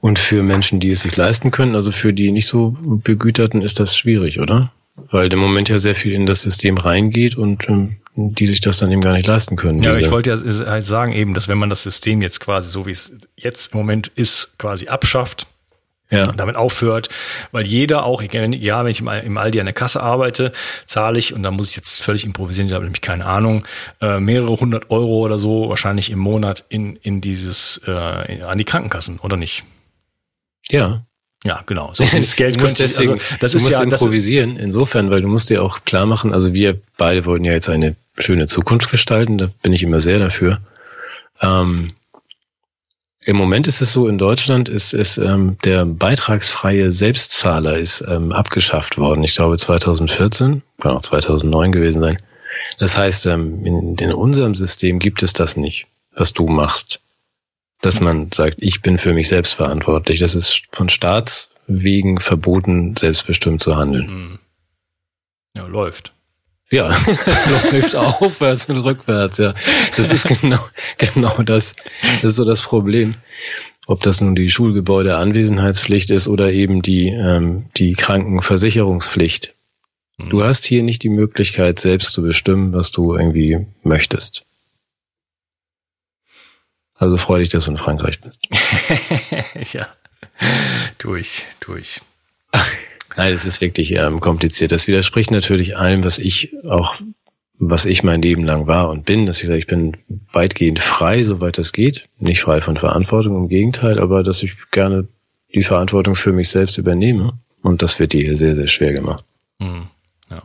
und für Menschen, die es sich leisten können, also für die nicht so begüterten, ist das schwierig, oder? Weil im Moment ja sehr viel in das System reingeht und ähm, die sich das dann eben gar nicht leisten können. Ja, ich wollte ja sagen eben, dass wenn man das System jetzt quasi so wie es jetzt im Moment ist, quasi abschafft, ja. damit aufhört, weil jeder auch, ja, wenn ich im Aldi an der Kasse arbeite, zahle ich, und da muss ich jetzt völlig improvisieren, ich habe nämlich keine Ahnung, äh, mehrere hundert Euro oder so wahrscheinlich im Monat in, in dieses, äh, in, an die Krankenkassen, oder nicht? Ja. Ja, genau. So dieses [LAUGHS] Geld könnte deswegen, also das du ist musst ja improvisieren. Insofern, weil du musst dir auch klar machen, also wir beide wollen ja jetzt eine schöne Zukunft gestalten, da bin ich immer sehr dafür. Ähm, im Moment ist es so, in Deutschland ist, ist ähm, der beitragsfreie Selbstzahler ist ähm, abgeschafft worden. Ich glaube 2014, kann auch 2009 gewesen sein. Das heißt, ähm, in, in unserem System gibt es das nicht, was du machst. Dass man sagt, ich bin für mich selbst verantwortlich. Das ist von Staatswegen verboten, selbstbestimmt zu handeln. Hm. Ja, läuft. Ja, [LAUGHS] läuft aufwärts und rückwärts, ja. Das ist genau, genau das. Das ist so das Problem. Ob das nun die Schulgebäude-Anwesenheitspflicht ist oder eben die, ähm, die Krankenversicherungspflicht. Hm. Du hast hier nicht die Möglichkeit, selbst zu bestimmen, was du irgendwie möchtest. Also freu dich, dass du in Frankreich bist. [LAUGHS] ja. Durch, durch. [LAUGHS] Nein, es ist wirklich ähm, kompliziert. Das widerspricht natürlich allem, was ich auch, was ich mein Leben lang war und bin, dass ich sage, ich bin weitgehend frei, soweit das geht. Nicht frei von Verantwortung, im Gegenteil, aber dass ich gerne die Verantwortung für mich selbst übernehme. Und das wird dir hier sehr, sehr schwer gemacht. Mhm. Ja.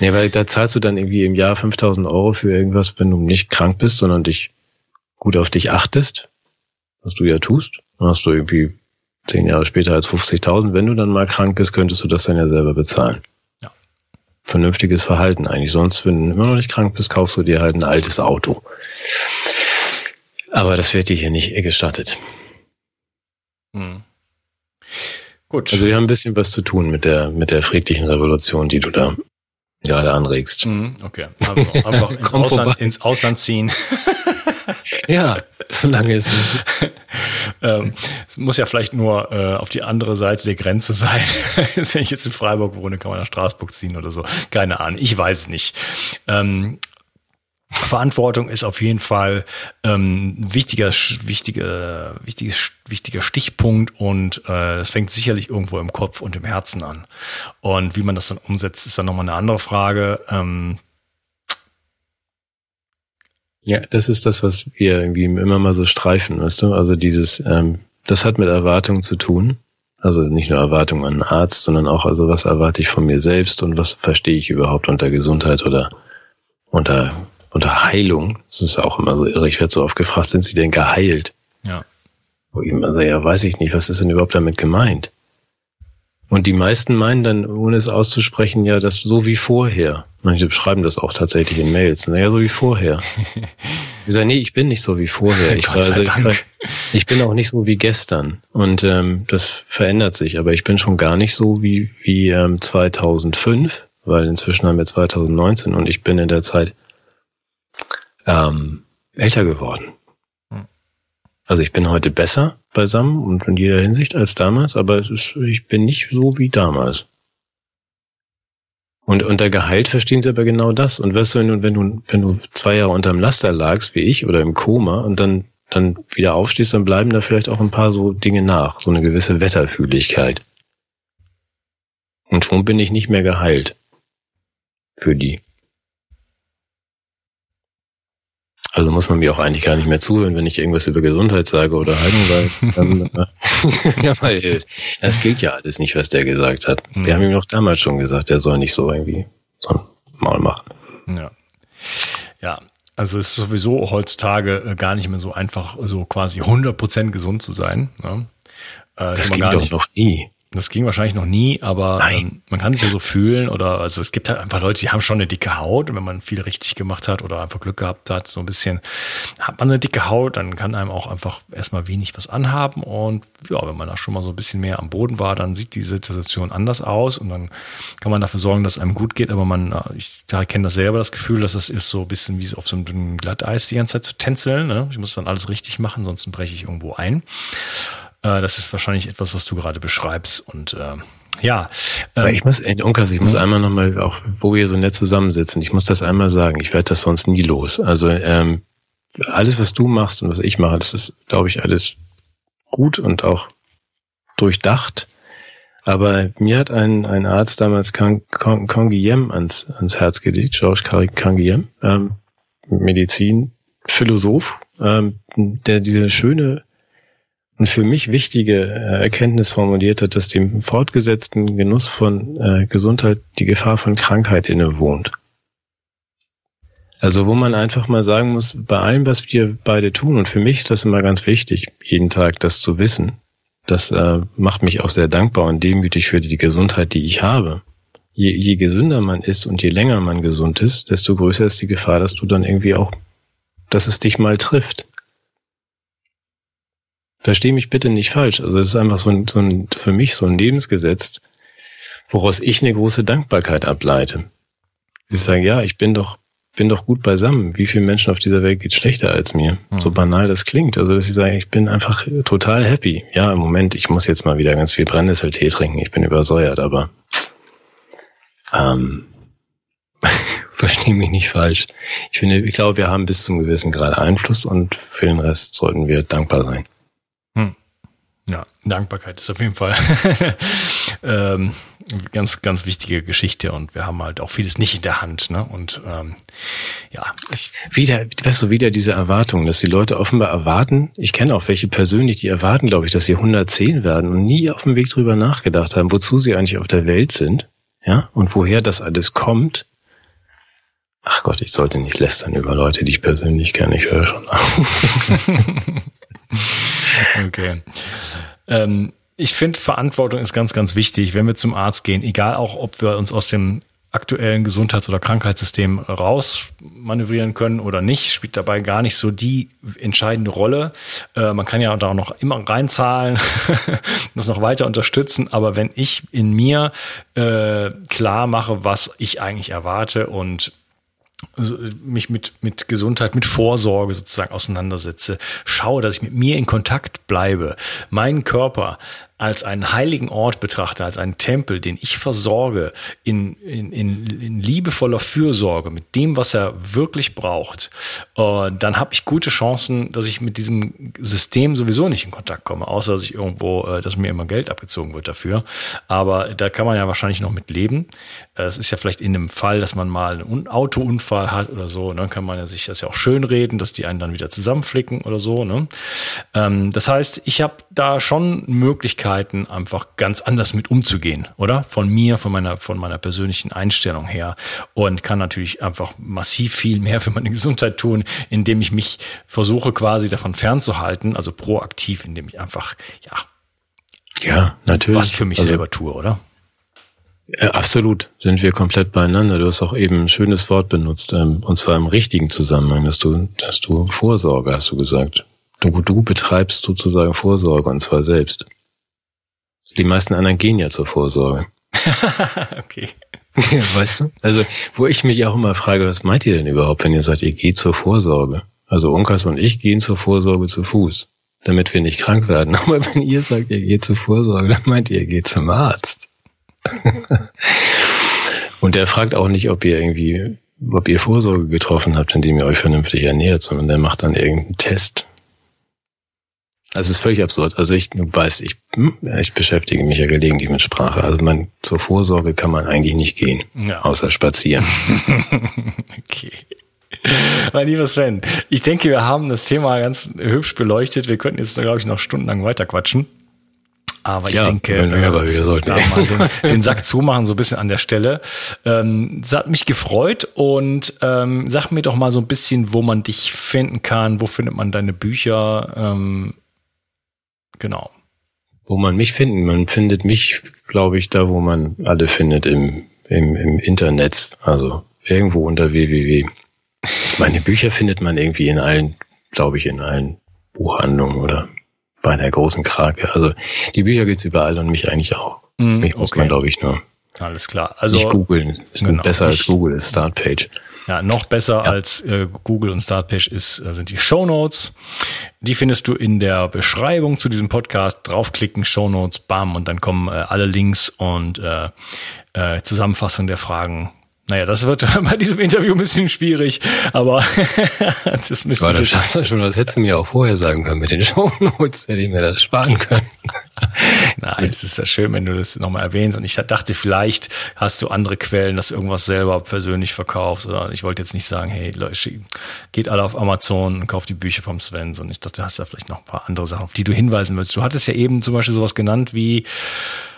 ja, weil da zahlst du dann irgendwie im Jahr 5000 Euro für irgendwas, wenn du nicht krank bist, sondern dich gut auf dich achtest, was du ja tust. Dann hast du irgendwie zehn Jahre später als 50.000. Wenn du dann mal krank bist, könntest du das dann ja selber bezahlen. Ja. Vernünftiges Verhalten eigentlich. Sonst, wenn du immer noch nicht krank bist, kaufst du dir halt ein altes Auto. Aber das wird dir hier nicht gestattet. Hm. Gut. Also wir haben ein bisschen was zu tun mit der, mit der friedlichen Revolution, die du da gerade anregst. Hm, okay. Also einfach [LAUGHS] ins, Ausland, ins Ausland ziehen. [LAUGHS] ja, solange es nicht. [LAUGHS] ähm, es muss ja vielleicht nur äh, auf die andere Seite der Grenze sein. [LAUGHS] Wenn ich jetzt in Freiburg wohne, kann man nach Straßburg ziehen oder so. Keine Ahnung, ich weiß es nicht. Ähm, Verantwortung ist auf jeden Fall ähm, wichtiger, wichtiger, wichtiges, wichtiger Stichpunkt und äh, das fängt sicherlich irgendwo im Kopf und im Herzen an. Und wie man das dann umsetzt, ist dann nochmal eine andere Frage. Ähm, ja, das ist das, was wir irgendwie immer mal so streifen, weißt du? Also dieses, ähm, das hat mit Erwartungen zu tun. Also nicht nur Erwartungen an einen Arzt, sondern auch, also was erwarte ich von mir selbst und was verstehe ich überhaupt unter Gesundheit oder unter, unter Heilung. Das ist auch immer so irre. Ich werde so oft gefragt, sind Sie denn geheilt? Ja. Wo ich immer sage, ja, weiß ich nicht, was ist denn überhaupt damit gemeint? Und die meisten meinen dann, ohne es auszusprechen, ja, das so wie vorher. Manche schreiben das auch tatsächlich in Mails. Naja, so wie vorher. [LAUGHS] ich sage, nee, ich bin nicht so wie vorher. Ich, also, ich, ich, bin auch nicht so wie gestern. Und ähm, das verändert sich. Aber ich bin schon gar nicht so wie, wie ähm, 2005, weil inzwischen haben wir 2019 und ich bin in der Zeit ähm, älter geworden. Also ich bin heute besser beisammen und in jeder Hinsicht als damals, aber ist, ich bin nicht so wie damals. Und unter Gehalt verstehen sie aber genau das. Und weißt du, wenn du, wenn du, zwei Jahre unterm Laster lagst, wie ich, oder im Koma, und dann, dann wieder aufstehst, dann bleiben da vielleicht auch ein paar so Dinge nach, so eine gewisse Wetterfühligkeit. Und schon bin ich nicht mehr geheilt. Für die. Also muss man mir auch eigentlich gar nicht mehr zuhören, wenn ich irgendwas über Gesundheit sage oder Heilung, weil dann, [LAUGHS] [LAUGHS] ja, weil das gilt ja alles nicht, was der gesagt hat. Mhm. Wir haben ihm doch damals schon gesagt, er soll nicht so irgendwie so ein Maul machen. Ja. Ja, also es ist sowieso heutzutage äh, gar nicht mehr so einfach, so quasi 100% gesund zu sein. Ne? Äh, das ging doch noch nie. Das ging wahrscheinlich noch nie, aber ähm, man kann sich ja so fühlen oder also es gibt halt einfach Leute, die haben schon eine dicke Haut. Und wenn man viel richtig gemacht hat oder einfach Glück gehabt hat, so ein bisschen hat man eine dicke Haut, dann kann einem auch einfach erstmal wenig was anhaben. Und ja, wenn man da schon mal so ein bisschen mehr am Boden war, dann sieht die Situation anders aus. Und dann kann man dafür sorgen, dass einem gut geht, aber man, äh, ich kenne das selber, das Gefühl, dass das ist so ein bisschen wie auf so einem dünnen Glatteis die ganze Zeit zu tänzeln, ne? ich muss dann alles richtig machen, sonst breche ich irgendwo ein. Äh, das ist wahrscheinlich etwas, was du gerade beschreibst. Und äh, ja. Ähm, ich muss, Unkas, ich muss mhm. einmal nochmal, auch wo wir so nett zusammensitzen, ich muss das einmal sagen, ich werde das sonst nie los. Also ähm, alles, was du machst und was ich mache, das ist, glaube ich, alles gut und auch durchdacht. Aber mir hat ein, ein Arzt damals Kangiem ans, ans Herz gelegt, George Kangiem, ähm, Medizin, Philosoph, ähm, der diese schöne und für mich wichtige äh, Erkenntnis formuliert hat, dass dem fortgesetzten Genuss von äh, Gesundheit die Gefahr von Krankheit innewohnt. Also wo man einfach mal sagen muss, bei allem, was wir beide tun, und für mich ist das immer ganz wichtig, jeden Tag das zu wissen, das äh, macht mich auch sehr dankbar und demütig für die Gesundheit, die ich habe. Je, je gesünder man ist und je länger man gesund ist, desto größer ist die Gefahr, dass du dann irgendwie auch, dass es dich mal trifft. Versteh mich bitte nicht falsch. Also es ist einfach so ein, so ein, für mich so ein Lebensgesetz, woraus ich eine große Dankbarkeit ableite. Ich sage, ja, ich bin doch, bin doch gut beisammen. Wie vielen Menschen auf dieser Welt geht schlechter als mir? Mhm. So banal das klingt. Also, dass ich sage, ich bin einfach total happy. Ja, im Moment, ich muss jetzt mal wieder ganz viel Brennnesseltee trinken. Ich bin übersäuert, aber, ähm, [LAUGHS] verstehe mich nicht falsch. Ich finde, ich glaube, wir haben bis zum gewissen Grad Einfluss und für den Rest sollten wir dankbar sein. Ja, Dankbarkeit ist auf jeden Fall [LAUGHS] ähm, ganz, ganz wichtige Geschichte und wir haben halt auch vieles nicht in der Hand. Ne? Und ähm, ja. Wieder, weißt du, wieder diese Erwartung, dass die Leute offenbar erwarten, ich kenne auch welche persönlich, die erwarten, glaube ich, dass sie 110 werden und nie auf dem Weg drüber nachgedacht haben, wozu sie eigentlich auf der Welt sind, ja, und woher das alles kommt. Ach Gott, ich sollte nicht lästern über Leute, die ich persönlich kenne, ich höre schon auf. [LAUGHS] [LAUGHS] [LAUGHS] Okay. Ähm, ich finde, Verantwortung ist ganz, ganz wichtig, wenn wir zum Arzt gehen, egal auch, ob wir uns aus dem aktuellen Gesundheits- oder Krankheitssystem rausmanövrieren können oder nicht, spielt dabei gar nicht so die entscheidende Rolle. Äh, man kann ja da noch immer reinzahlen, [LAUGHS] das noch weiter unterstützen, aber wenn ich in mir äh, klar mache, was ich eigentlich erwarte und mich mit, mit Gesundheit, mit Vorsorge sozusagen auseinandersetze, schaue, dass ich mit mir in Kontakt bleibe, meinen Körper als einen heiligen Ort betrachte, als einen Tempel, den ich versorge, in, in, in, in liebevoller Fürsorge mit dem, was er wirklich braucht, äh, dann habe ich gute Chancen, dass ich mit diesem System sowieso nicht in Kontakt komme, außer dass ich irgendwo, äh, dass mir immer Geld abgezogen wird dafür. Aber da kann man ja wahrscheinlich noch mit leben. Äh, es ist ja vielleicht in einem Fall, dass man mal einen Autounfall hat oder so, dann ne, kann man ja sich das ja auch schön reden, dass die einen dann wieder zusammenflicken oder so. Ne? Ähm, das heißt, ich habe da schon Möglichkeiten, Möglichkeiten, einfach ganz anders mit umzugehen, oder? Von mir, von meiner, von meiner persönlichen Einstellung her. Und kann natürlich einfach massiv viel mehr für meine Gesundheit tun, indem ich mich versuche quasi davon fernzuhalten, also proaktiv, indem ich einfach, ja, Ja, natürlich. Was ich für mich also, selber tue, oder? Ja, absolut, sind wir komplett beieinander. Du hast auch eben ein schönes Wort benutzt, ähm, und zwar im richtigen Zusammenhang, dass du, dass du Vorsorge, hast du gesagt. Du, du betreibst sozusagen Vorsorge, und zwar selbst. Die meisten anderen gehen ja zur Vorsorge. [LAUGHS] okay. Ja, [LAUGHS] weißt du? Also, wo ich mich auch immer frage, was meint ihr denn überhaupt, wenn ihr sagt, ihr geht zur Vorsorge? Also Unkas und ich gehen zur Vorsorge zu Fuß, damit wir nicht krank werden. [LAUGHS] Aber wenn ihr sagt, ihr geht zur Vorsorge, dann meint ihr, ihr geht zum Arzt. und der fragt auch nicht, ob ihr irgendwie, ob ihr Vorsorge getroffen habt, indem ihr euch vernünftig ernährt, sondern der macht dann irgendeinen Test. Also es ist völlig absurd. Also ich, du weißt, ich, hm, ich beschäftige mich ja gelegentlich mit Sprache. Also man, zur Vorsorge kann man eigentlich nicht gehen, ja. außer spazieren. [LAUGHS] okay. Mein lieber Sven, ich denke, wir haben das Thema ganz hübsch beleuchtet. Wir könnten jetzt, glaube ich, noch stundenlang weiter quatschen. Aber ich ja, denke, aber wir sollten den, [LAUGHS] den, Sack zumachen, so ein bisschen an der Stelle. Ähm, es hat mich gefreut und ähm, sag mir doch mal so ein bisschen, wo man dich finden kann, wo findet man deine Bücher. Ähm, genau. Wo man mich finden, man findet mich, glaube ich, da, wo man alle findet im, im, im Internet. Also irgendwo unter www. Meine Bücher findet man irgendwie in allen, glaube ich, in allen Buchhandlungen oder bei der großen Krake. Also die Bücher gibt's überall und mich eigentlich auch. Mm, mich muss okay. man, glaube ich, nur. Alles klar. Also nicht googeln. Ist genau, besser als Google ist Startpage. Ja, noch besser ja. als äh, Google und Startpage ist, äh, sind die Show Notes. Die findest du in der Beschreibung zu diesem Podcast. Draufklicken, Show Notes, bam, und dann kommen äh, alle Links und äh, äh, Zusammenfassung der Fragen naja, das wird [LAUGHS] bei diesem Interview ein bisschen schwierig, aber [LAUGHS] das müsste War das schaffst du schon, das hättest du mir auch vorher sagen können mit den [LAUGHS] Shownotes, hätte ich mir das sparen können. Nein, es ist ja schön, wenn du das nochmal erwähnst und ich dachte, vielleicht hast du andere Quellen, dass du irgendwas selber persönlich verkaufst oder ich wollte jetzt nicht sagen, hey Leute, geht alle auf Amazon und kauft die Bücher vom Sven, sondern ich dachte, du hast da vielleicht noch ein paar andere Sachen, auf die du hinweisen willst. Du hattest ja eben zum Beispiel sowas genannt wie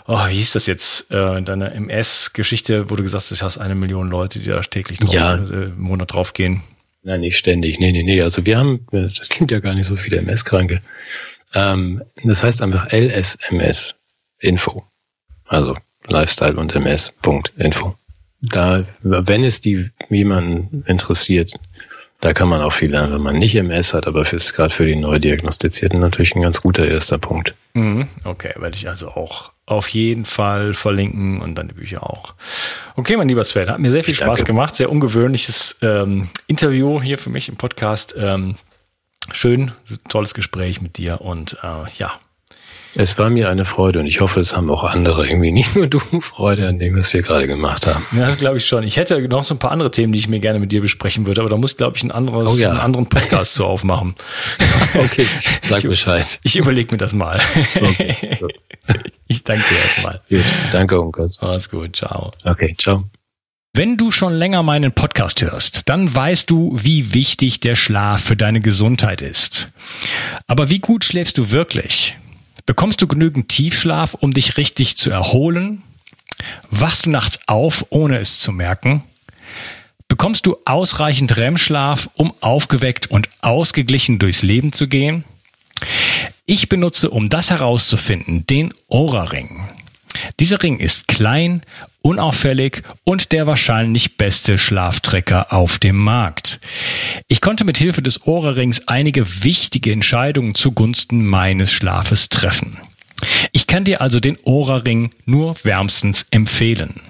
oh, wie hieß das jetzt, äh, deine MS-Geschichte, wo du gesagt hast, du hast eine Million Leute, die da täglich drauf, ja. äh, im Monat draufgehen. Nein, nicht ständig. Nee, nee, nee. Also wir haben, das klingt ja gar nicht so viele MS-Kranke. Ähm, das heißt einfach LSMS Info. Also Lifestyle und MS. Punkt Info. Da, wenn es die jemanden interessiert, da kann man auch viel lernen, wenn man nicht MS hat, aber ist gerade für die Neudiagnostizierten natürlich ein ganz guter erster Punkt. Mhm. Okay, werde ich also auch auf jeden Fall verlinken und dann die Bücher auch. Okay, mein lieber Sven, hat mir sehr viel ich Spaß danke. gemacht. Sehr ungewöhnliches ähm, Interview hier für mich im Podcast. Ähm, schön, tolles Gespräch mit dir und äh, ja, es war mir eine Freude und ich hoffe, es haben auch andere irgendwie nicht nur du [LAUGHS] Freude an dem, was wir gerade gemacht haben. Ja, das glaube ich schon. Ich hätte noch so ein paar andere Themen, die ich mir gerne mit dir besprechen würde, aber da muss ich, glaube ich, ein anderes, oh ja. einen anderen Podcast zu aufmachen. [LAUGHS] okay, sag Bescheid. Ich, ich überlege mir das mal. Okay. Ich danke dir erstmal. [LAUGHS] Gut, danke, Unkas. Alles gut, ciao. Okay, ciao. Wenn du schon länger meinen Podcast hörst, dann weißt du, wie wichtig der Schlaf für deine Gesundheit ist. Aber wie gut schläfst du wirklich? Bekommst du genügend Tiefschlaf, um dich richtig zu erholen? Wachst du nachts auf, ohne es zu merken? Bekommst du ausreichend REM-Schlaf, um aufgeweckt und ausgeglichen durchs Leben zu gehen? Ich benutze, um das herauszufinden, den Aura-Ring. Dieser Ring ist klein, unauffällig und der wahrscheinlich beste Schlaftrecker auf dem Markt. Ich konnte mit Hilfe des Ohrrings einige wichtige Entscheidungen zugunsten meines Schlafes treffen. Ich kann dir also den Ohrring nur wärmstens empfehlen.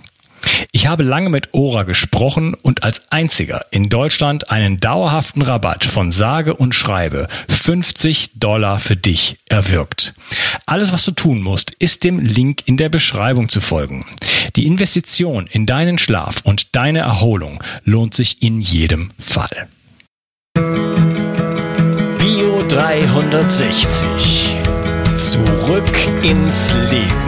Ich habe lange mit Ora gesprochen und als einziger in Deutschland einen dauerhaften Rabatt von sage und schreibe 50 Dollar für dich erwirkt. Alles, was du tun musst, ist dem Link in der Beschreibung zu folgen. Die Investition in deinen Schlaf und deine Erholung lohnt sich in jedem Fall. Bio 360. Zurück ins Leben.